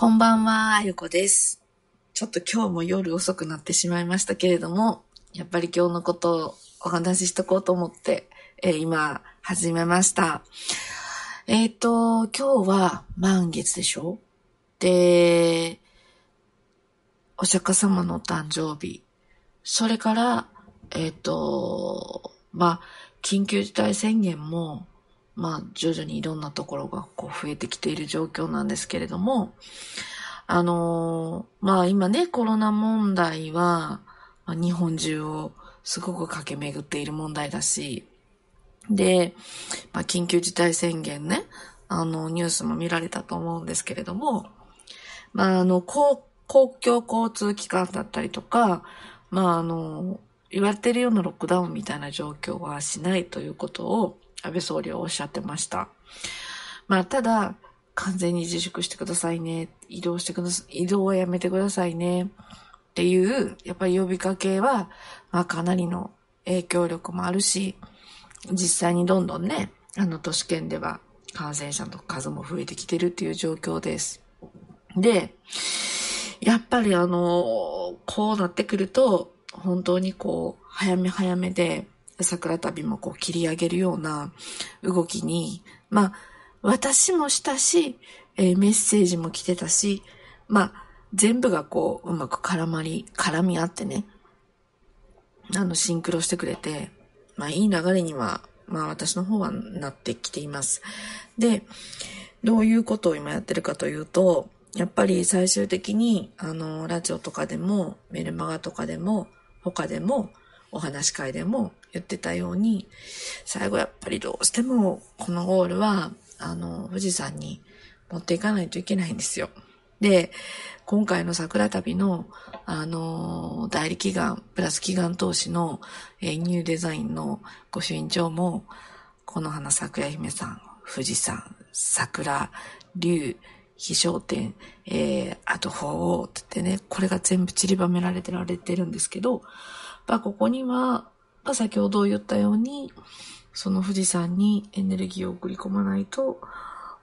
こんばんは、あゆこです。ちょっと今日も夜遅くなってしまいましたけれども、やっぱり今日のことをお話ししとこうと思って、えー今、始めました。えっ、と、今日は満月でしょ？で、お釈迦様のお誕生日。それから、えっ、と、まあ、緊急事態宣言も、まあ、徐々にいろんなところがこう増えてきている状況なんですけれども、あのーまあ今ね、コロナ問題は、まあ日本中をすごく駆け巡っている問題だし、で、まあ緊急事態宣言ね、あの、ニュースも見られたと思うんですけれども、まああの、公共交通機関だったりとか、まああの、言われてるようなロックダウンみたいな状況はしないということを安倍総理はおっしゃってました。まあ、ただ、完全に自粛してくださいね。移動してください。移動はやめてくださいね。っていう、やっぱり呼びかけは、まあ、かなりの影響力もあるし、実際にどんどんね、あの、都市圏では感染者の数も増えてきてるっていう状況です。で、やっぱりあの、こうなってくると、本当にこう、早め早めで、桜旅もこう切り上げるような動きに、まあ、私もしたし、えーメッセージも来てたし、まあ、全部がこう、うまく絡まり、絡み合ってね、あの、シンクロしてくれて、まあ、いい流れには、まあ、私の方はなってきています。で、どういうことを今やってるかというと、やっぱり最終的に、あの、ラジオとかでも、メルマガとかでも、他でも、お話会でも言ってたように、最後やっぱりどうしても、このゴールは、あの、富士山に持っていかないといけないんですよ。で、今回の桜旅の、あの、代理祈願、プラス祈願投資の、えーニューデザインのご主院長も、この花咲夜姫さん、富士山、桜、竜、飛翔天、えー、あと鳳凰ってってね、これが全部散りばめられてられてるんですけど、まあ、ここには、まあ、先ほど言ったように、その富士山にエネルギーを送り込まないと、も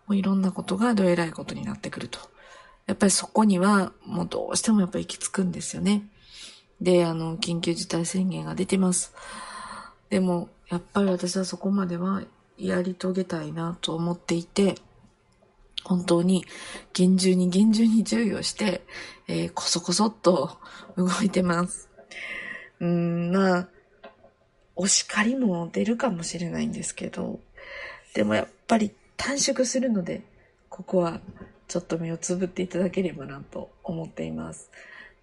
ういろんなことがどえらいことになってくると。やっぱりそこには、もうどうしてもやっぱ行き着くんですよね。で、あの、緊急事態宣言が出てます。でも、やっぱり私はそこまではやり遂げたいなと思っていて、本当に厳重に厳重に注意をして、えーこそこそっと動いてます。うん、まあ、お叱りも出るかもしれないんですけど、でもやっぱり短縮するので、ここはちょっと目をつぶっていただければなと思っています。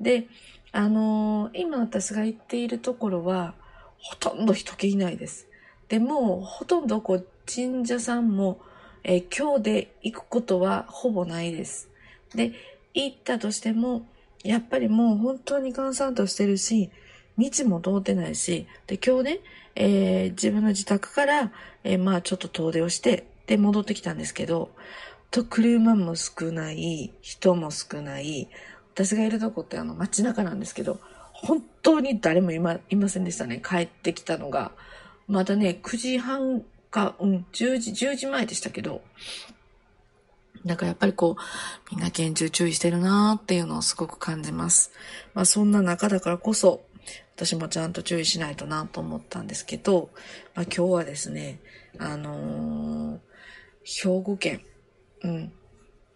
で、あのー今私が行っているところは、ほとんど人気いないです。でも、ほとんどこう、神社さんも、えー今日で行くことはほぼないです。で、行ったとしても、やっぱりもう本当に閑散としてるし、道も通ってないし、で、今日ね、えー自分の自宅から、えーまあちょっと遠出をして、で、戻ってきたんですけど、と、車も少ない、人も少ない、私がいるとこってあの街中なんですけど、本当に誰もいまいませんでしたね。帰ってきたのが。まだね、9時半か、うん、10時、10時前でしたけど、なんかやっぱりこう、みんな厳重注意してるなーっていうのをすごく感じます。まあそんな中だからこそ、私もちゃんと注意しないとなと思ったんですけど、まあ今日はですね、あのー兵庫県、うん、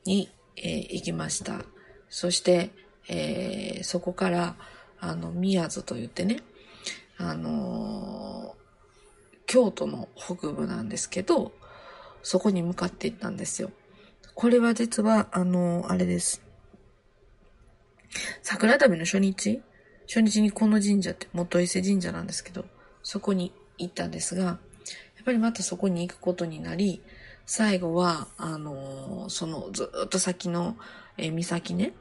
に、えー行きました。そして、えーそこから、あの、宮津と言ってね、あの京都の北部なんですけど、そこに向かって行ったんですよ。これは実は、あのあれです。桜旅の初日初日にこの神社って元伊勢神社なんですけど、そこに行ったんですが、やっぱりまたそこに行くことになり、最後は、あのーそのずっと先の、えー岬ね、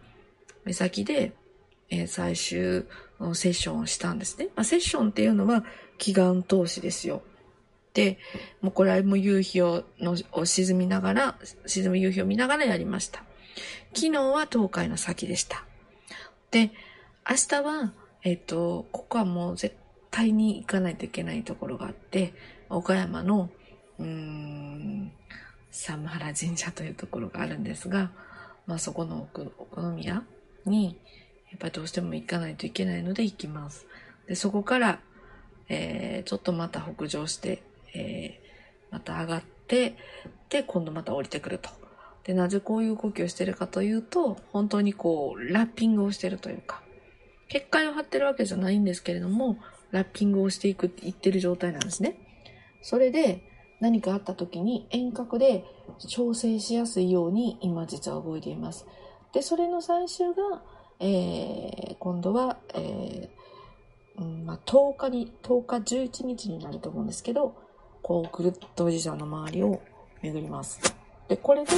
岬で、えー最終セッションをしたんですね。まあ、セッションっていうのは祈願投資ですよ。で、もうこれはもう夕日をのを沈みながら、沈む夕日を見ながらやりました。昨日は東海の先でした。で、明日は、えっ、と、ここはもう絶対に行かないといけないところがあって、岡山の、うーん、サムハラ神社というところがあるんですが、まあそこのお好み屋に、やっぱりどうしても行かないといけないので行きます。で、そこから、えー、ちょっとまた北上して、えー、また上がって、で、今度また降りてくると。で、なぜこういう動きをしてるかというと、本当にこう、ラッピングをしてるというか、結界を張ってるわけじゃないんですけれども、ラッピングをしていくって言ってる状態なんですね。それで、何かあった時に遠隔で調整しやすいように今実は動いています。で、それの最終が、えー、今度は、えーうんまあ、10日に、10日11日になると思うんですけど、こうぐるっとおじいちゃんの周りを巡ります。で、これで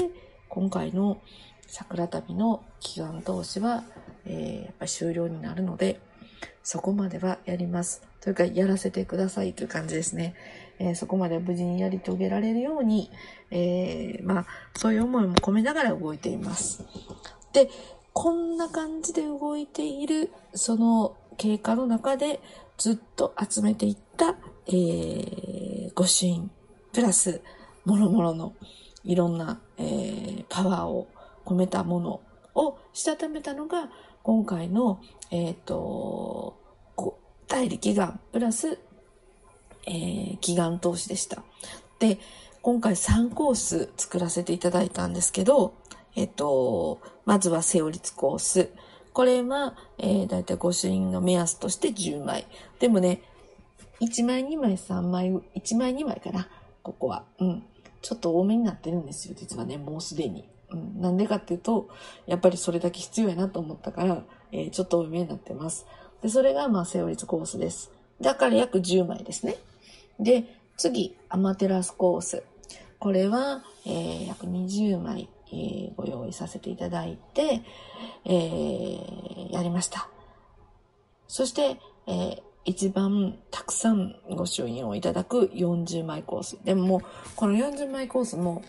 今回の桜旅の祈願投資は、えー、やっぱ終了になるので、そこまではやります。というか、やらせてくださいという感じですね。えー、そこまで無事にやり遂げられるように、えー、まあ、そういう思いも込めながら動いています。で、こんな感じで動いている、その経過の中でずっと集めていった、えー、御朱印、プラス、もろもろのいろんな、えー、パワーを込めたものをしたためたのが、今回の、えっ、ー、と、代理祈願プラスえー、祈願投資でした。で、今回3コース作らせていただいたんですけど、えっと、まずはセオリツコース。これは、えー、だいたい御朱印の目安として10枚。でもね、1枚、2枚、3枚、1枚、2枚かな。ここは。うん。ちょっと多めになってるんですよ。実はね、もうすでに。うん。なんでかっていうと、やっぱりそれだけ必要やなと思ったから、えー、ちょっと多めになってます。で、それが、まあ、セオリツコースです。だから約10枚ですね。で、次、アマテラスコース。これは、えー、約20枚、えー、ご用意させていただいて、えー、やりました。そして、えー、一番たくさんご朱印をいただく40枚コース。でも、この40枚コースも、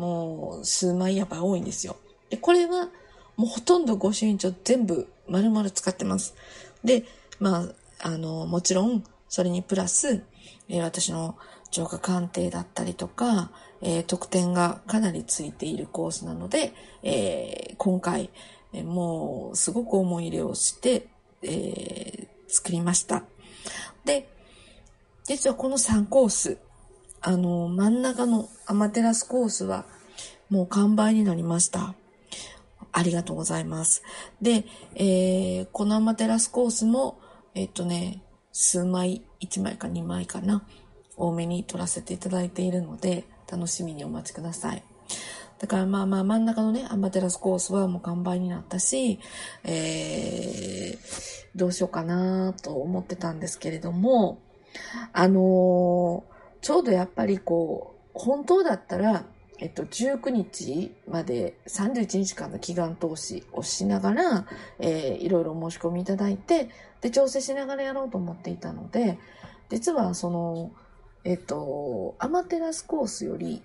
もう数枚やっぱ多いんですよ。で、これはもうほとんどご朱印帳全部丸々使ってます。で、まあ、あの、もちろん、それにプラス、えー、私の浄化鑑定だったりとか、えー、得点がかなりついているコースなので、えー、今回、えもうすごく思い入れをして、え作りました。で、実はこの3コース、あの、真ん中のアマテラスコースはもう完売になりました。ありがとうございます。で、えー、このアマテラスコースも、えっとね、数枚、1枚か2枚かな、多めに撮らせていただいているので、楽しみにお待ちください。だからまあまあ真ん中のね、アンバテラスコースはもう完売になったし、えー、どうしようかなと思ってたんですけれども、あのー、ちょうどやっぱりこう、本当だったら、えっと、19日まで31日間の祈願投資をしながら、えー、いろいろ申し込みいただいて、で、調整しながらやろうと思っていたので、実はその、えっと、アマテラスコースより、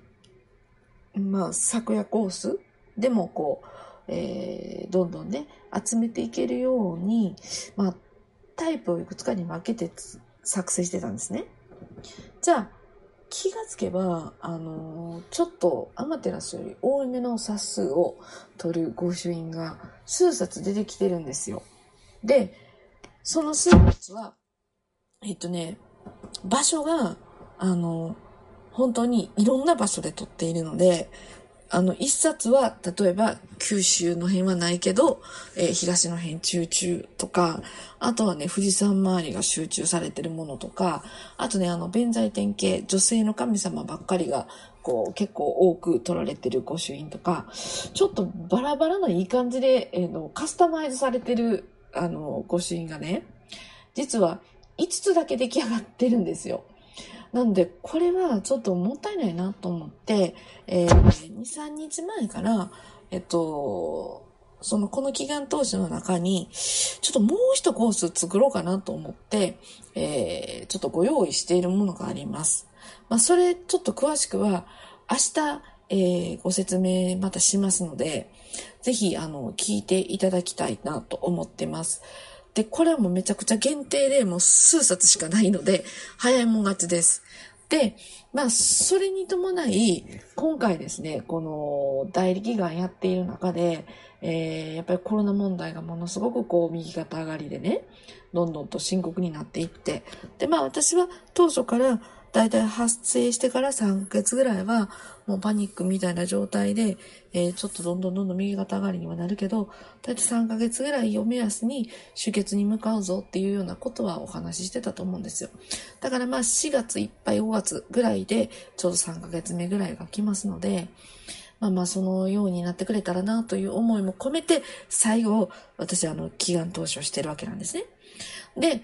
まあ、昨夜コースでもこう、えー、どんどんね、集めていけるように、まあ、タイプをいくつかに分けて作成してたんですね。じゃあ、気がつけば、あのー、ちょっとアマテラスより多めの冊数を取る御朱印が数冊出てきてるんですよ。で、その数冊は、えっとね、場所が、あの、本当にいろんな場所で撮っているので、あの、一冊は、例えば、九州の辺はないけど、えー、東の辺集中とか、あとはね、富士山周りが集中されてるものとか、あとね、あの、弁財天系、女性の神様ばっかりが、こう、結構多く取られてる御朱印とか、ちょっとバラバラないい感じで、えー、の、カスタマイズされてるあの、御朱印がね、実は5つだけ出来上がってるんですよ。なんで、これはちょっともったいないなと思って、えー、2、3日前から、えっと、その、この祈願投資の中に、ちょっともう一コース作ろうかなと思って、えー、ちょっとご用意しているものがあります。まあ、それ、ちょっと詳しくは、明日、えー、ご説明またしますので、ぜひ、あの、聞いていただきたいなと思ってます。で、これはもうめちゃくちゃ限定でもう数冊しかないので、早いもん勝ちです。で、まあ、それに伴い、今回ですね、この代理祈願やっている中で、えー、やっぱりコロナ問題がものすごくこう右肩上がりでね、どんどんと深刻になっていって、で、まあ私は当初からだいたい発生してから3ヶ月ぐらいは、もうパニックみたいな状態で、えー、ちょっとどんどんどんどん右肩上がりにはなるけど、だいたい3ヶ月ぐらいを目安に出血に向かうぞっていうようなことはお話ししてたと思うんですよ。だからまあ4月いっぱい5月ぐらいで、ちょうど3ヶ月目ぐらいが来ますので、まあまあそのようになってくれたらなという思いも込めて、最後、私はあの、祈願投資をしてるわけなんですね。で、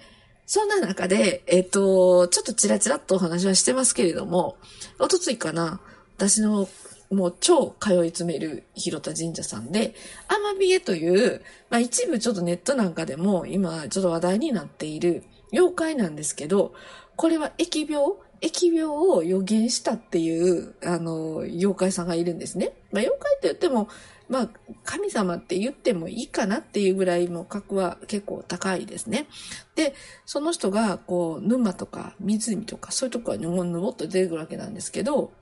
そんな中で、えっ、と、ちょっとチラチラっとお話はしてますけれども、おとついかな、私のもう超通い詰める広田神社さんで、アマビエという、まあ一部ちょっとネットなんかでも今ちょっと話題になっている妖怪なんですけど、これは疫病疫病を予言したっていう、あの、妖怪さんがいるんですね。まあ妖怪って言っても、まあ、神様って言ってもいいかなっていうぐらいの格は結構高いですね。で、その人が、こう、沼とか湖とかそういうところにぬぼっと出てくるわけなんですけど、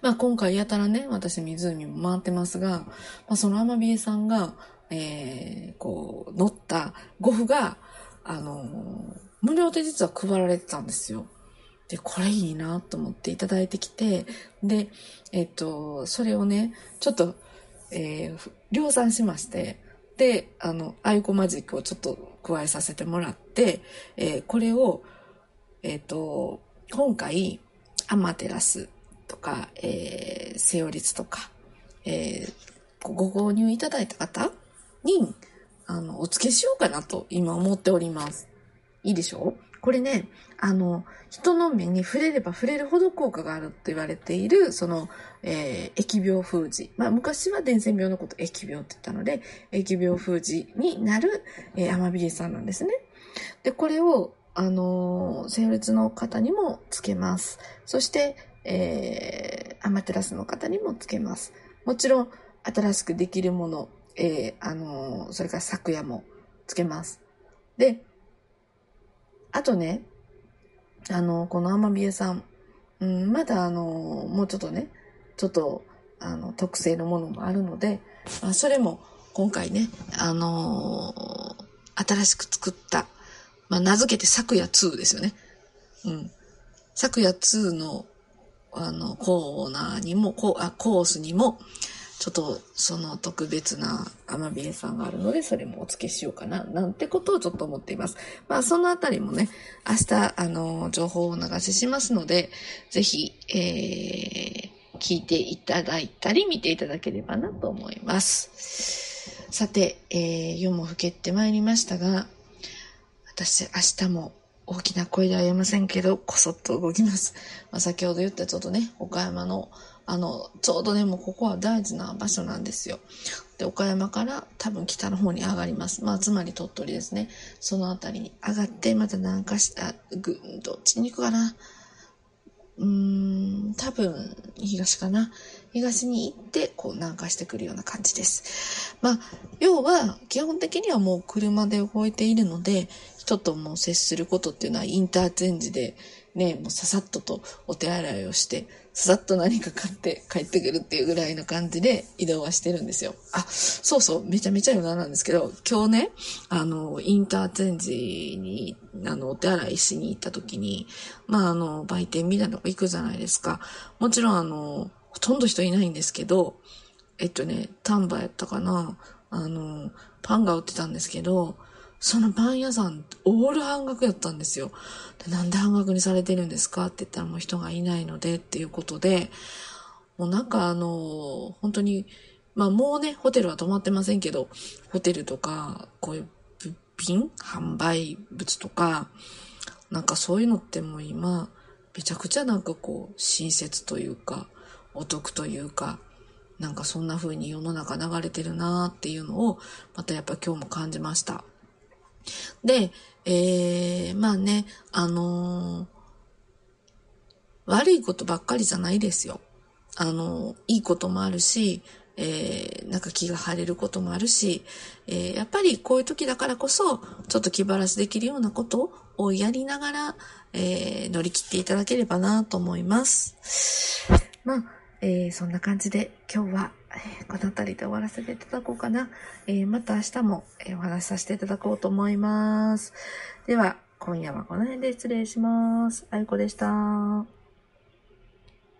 まあ今回やたらね、私湖も回ってますが、まあそのアマビエさんが、えー、こう、乗ったゴフが、あの無料で実は配られてたんですよ。で、これいいなと思っていただいてきて、で、えっと、それをね、ちょっと、えー、量産しまして、で、あの、アイコマジックをちょっと加えさせてもらって、えー、これを、えっ、ー、と、今回、アマテラスとか、えー、セオリツとか、えー、ご購入いただいた方に、あの、お付けしようかなと今思っております。いいでしょう？これね、あの、人の目に触れれば触れるほど効果があると言われている、その、えー、疫病封じ。まあ、昔は伝染病のこと疫病って言ったので、疫病封じになる、えー、アマビリさんなんですね。で、これを、あのー、性別の方にもつけます。そして、えー、アマテラスの方にもつけます。もちろん、新しくできるもの、えー、あのー、それから昨夜もつけます。で、あとね、あの、このアマビエさん、うん、まだあの、もうちょっとね、ちょっと、あの、特製のものもあるので、まあ、それも今回ね、あのー、新しく作った、まあ、名付けて昨夜2ですよね。うん。昨夜2の、あの、コーナーにも、コあコースにも、ちょっとその特別なアマビエさんがあるので、それもお付けしようかな、なんてことをちょっと思っています。まあそのあたりもね、明日、あの、情報をお流ししますので、ぜひ、えー、聞いていただいたり見ていただければなと思います。さて、えー、夜も更けてまいりましたが、私明日も大きな声では言えませんけど、こそっと動きます。まあ、先ほど言ったちょっとね、岡山のあの、ちょうどでもここは大事な場所なんですよ。で、岡山から多分北の方に上がります。まあ、つまり鳥取ですね。その辺りに上がって、また南下した、ぐ、どっちに行くかな。うーん、多分、東かな。東に行って、こう南下してくるような感じです。まあ、要は、基本的にはもう車で動いているので、人とも接することっていうのはインターチェンジで、ね、もうささっととお手洗いをして、さっと何か買って帰ってくるっていうぐらいの感じで移動はしてるんですよ。あ、そうそう、めちゃめちゃ余談なんですけど、今日ね、あの、インターチェンジに、あの、お手洗いしに行った時に、まあ、あの、売店みたいなとこ行くじゃないですか。もちろん、あの、ほとんど人いないんですけど、えっとね、丹波やったかな、あの、パンが売ってたんですけど、そのパン屋さん、オール半額やったんですよ。でなんで半額にされてるんですか？って言ったらもう人がいないのでっていうことで、もうなんかあの、本当に、まあもうね、ホテルは泊まってませんけど、ホテルとか、こういう物品販売物とか、なんかそういうのってもう今、めちゃくちゃなんかこう、親切というか、お得というか、なんかそんな風に世の中流れてるなーっていうのを、またやっぱ今日も感じました。で、えー、まあね、あのー、悪いことばっかりじゃないですよ。あのー、いいこともあるし、えー、なんか気が晴れることもあるし、えー、やっぱりこういう時だからこそ、ちょっと気晴らしできるようなことをやりながら、えー、乗り切っていただければなと思います。まあ、えー、そんな感じで今日は、この辺りで終わらせていただこうかな。えー、また明日も、えお話しさせていただこうと思います。では、今夜はこの辺で失礼します。あゆこでした。